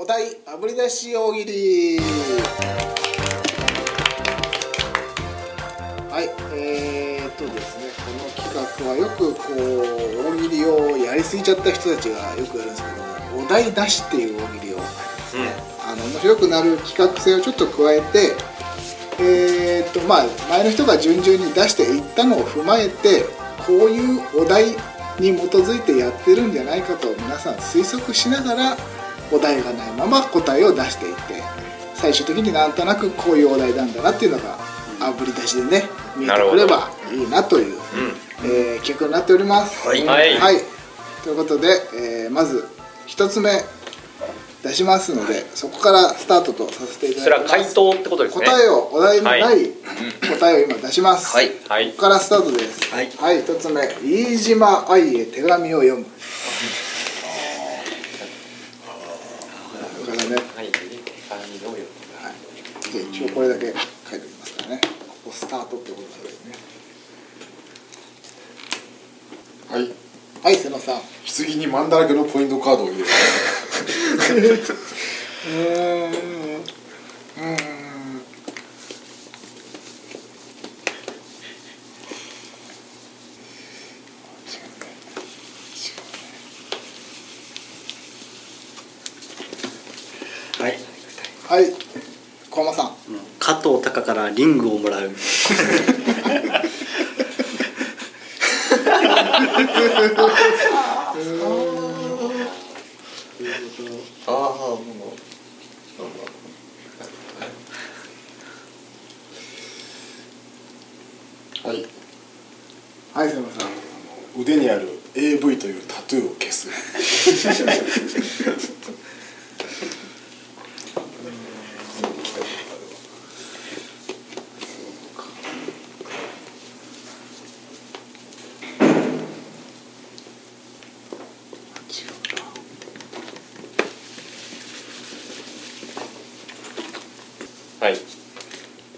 お題あぶり出し大喜利。はいえー、っとですねこの企画はよくこう大喜利をやりすぎちゃった人たちがよくやるんですけどもお題出しっていう大喜利をあの面白くなる企画性をちょっと加えてえーっとまあ前の人が順々に出していったのを踏まえてこういうお題に基づいてやってるんじゃないかと皆さん推測しながらお題がないまま答えを出していって最終的になんとなくこういうお題なんだなっていうのがあぶり出しでね見えてくればいいなという、えー企画になっております。はい。はい。ということで、えーまず一つ目出しますのでそこからスタートとさせていたそれはだきます。回答ってことですね。答えをお題のない、はい。答えを今出します、はいはい。ここからスタートです。はい。はい、一つ目飯島愛へ手紙を読むこれからね、はい手紙のよはい、で一応これだけ書いておきますからね。ここスタートってことなんですね。はい。はい瀬野さん。う棺にマンだらけのポイントカードを入れるーん。うーん。はい藤隆からリングをもらう。ああもはいはい瀬野さん腕にある AV というタトゥーを消すはい。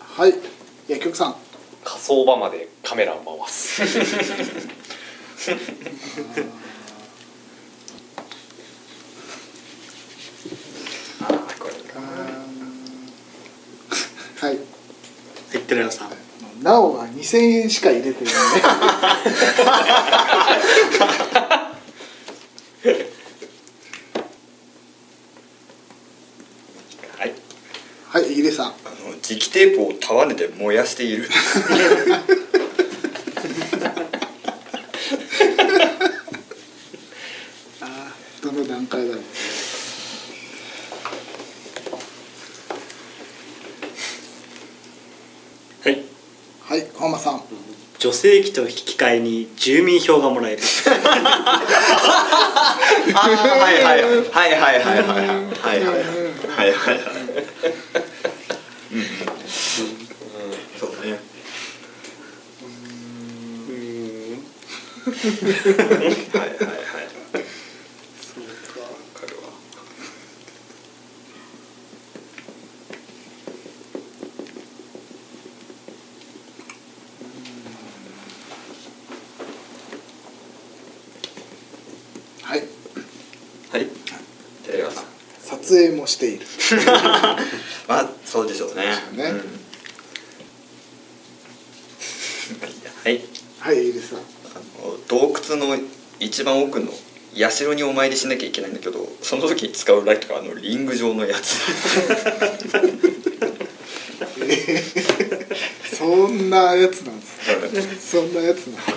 はい。薬局さん。火葬場までカメラを回す。はい。言ってるよさん。なおが2000円しか入れてないねはいはい入江さんあの磁気テープを束ねて燃やしている。あーどの段階だろう。はい。はい小浜さん。女性器と引き換えに住民票がもらえる。はいはいはいはいはい。はいはいはい。はいはいはいうんそうだねはい。はい。はいそうかわかるわはいはいテレガさん。撮影もしている。まあそうでしょうね。ね。うん。はい。はい。入江さん。あの洞窟の一番奥の社にお参りしなきゃいけないんだけどその時に使うライトがあのリング状のやつ。そんなやつなんですそんなやつなんだ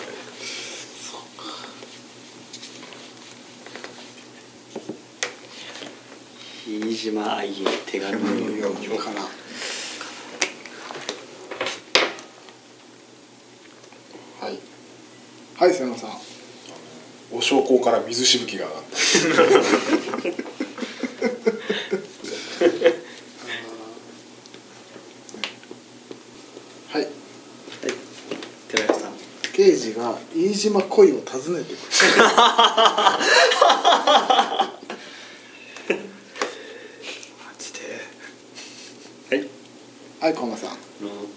飯島愛へ手紙を読むからはいはい瀬野さん。お焼香から水しぶきが上がった。はい。刑事が飯島恋を訪ねてくる。マジで。はいはいこんばん。は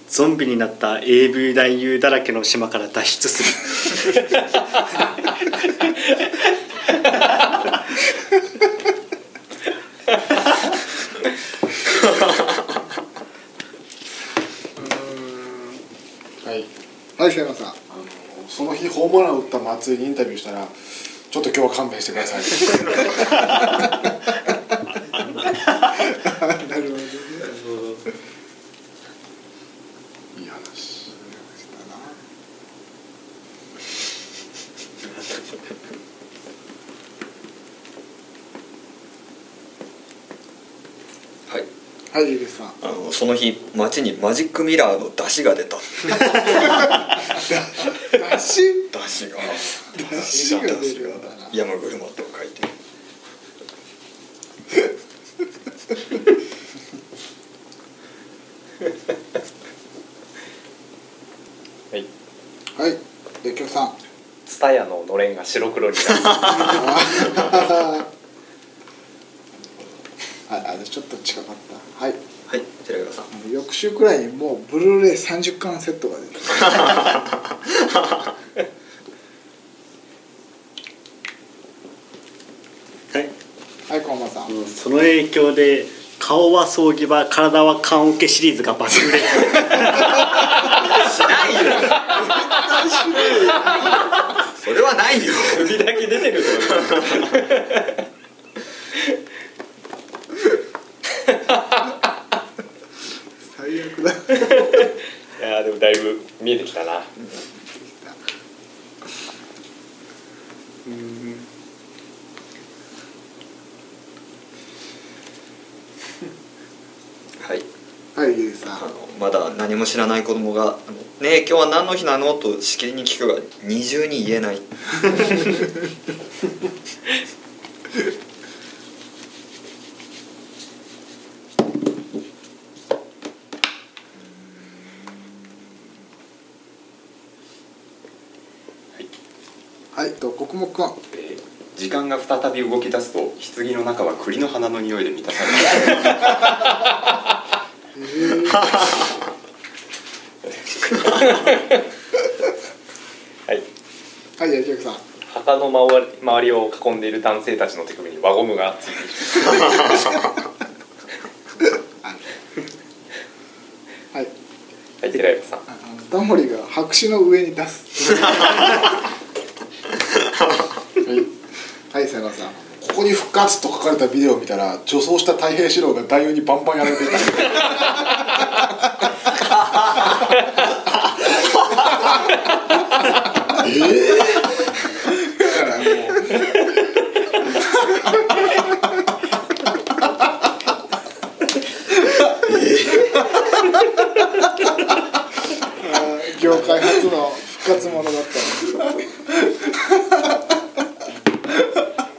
ゾンビになった AV 男優だらけの島から脱出する。はい。はい島さん。あのその日ホームラン打った松井にインタビューしたら「ちょっと今日は勘弁してください」はい。はいゆうさんあのその日街にマジックミラーの出汁が出た。だし出汁が。だしが出るんだな。山車と書いてはいはいで今日さんツタヤののれんが白黒になる。はいあちょっと近かった。はい。はい寺川さん。翌週くらいにもうブルーレイ30巻セットが出てはい。はいこんばんさん。その影響で顔は葬儀場体は棺桶シリーズが爆売れしないよ それはないよ。首だけ出てる最悪だ。いやーでもだいぶ見えてきたな。はいはいゆうさん。あのまだ何も知らない子供があの「ねえ今日は何の日なの?」としきりに聞くが二重に言えない。はい。と国木くん。えー時間が再び動き出すと棺の中は栗の花の匂いで満たされ はい。はいやりくさん。墓の周り周りを囲んでいる男性たちの手首に輪ゴムがついている。はい。はい寺山さん。あのタモリが白紙の上に出す。はい。はい瀬野さん。ここに復活と書かれたビデオを見たら女装した太平四郎が男優にバンバンやられていただからもうあー業界初の復活ものだった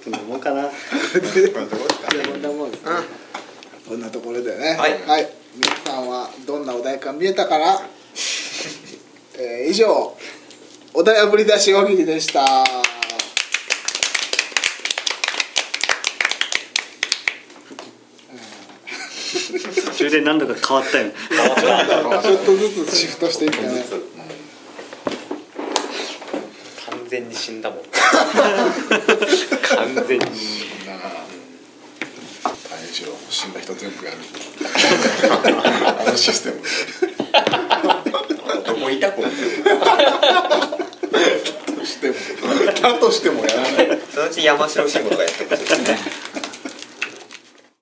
そんなもんかなじゃあこんなもんですねこんなところでね。はい。皆さんはどんなお題か見えたかな？えー以上お題あぶり出し大喜利でした。途中で何度か変わったよちょっとずつシフトしていったね。完全に死んだもん。完全に大変四郎死んだ人全部やるあのシステム。どこいた子しても。だとしてもやらない。そのうち山城慎吾とかやってほしいですね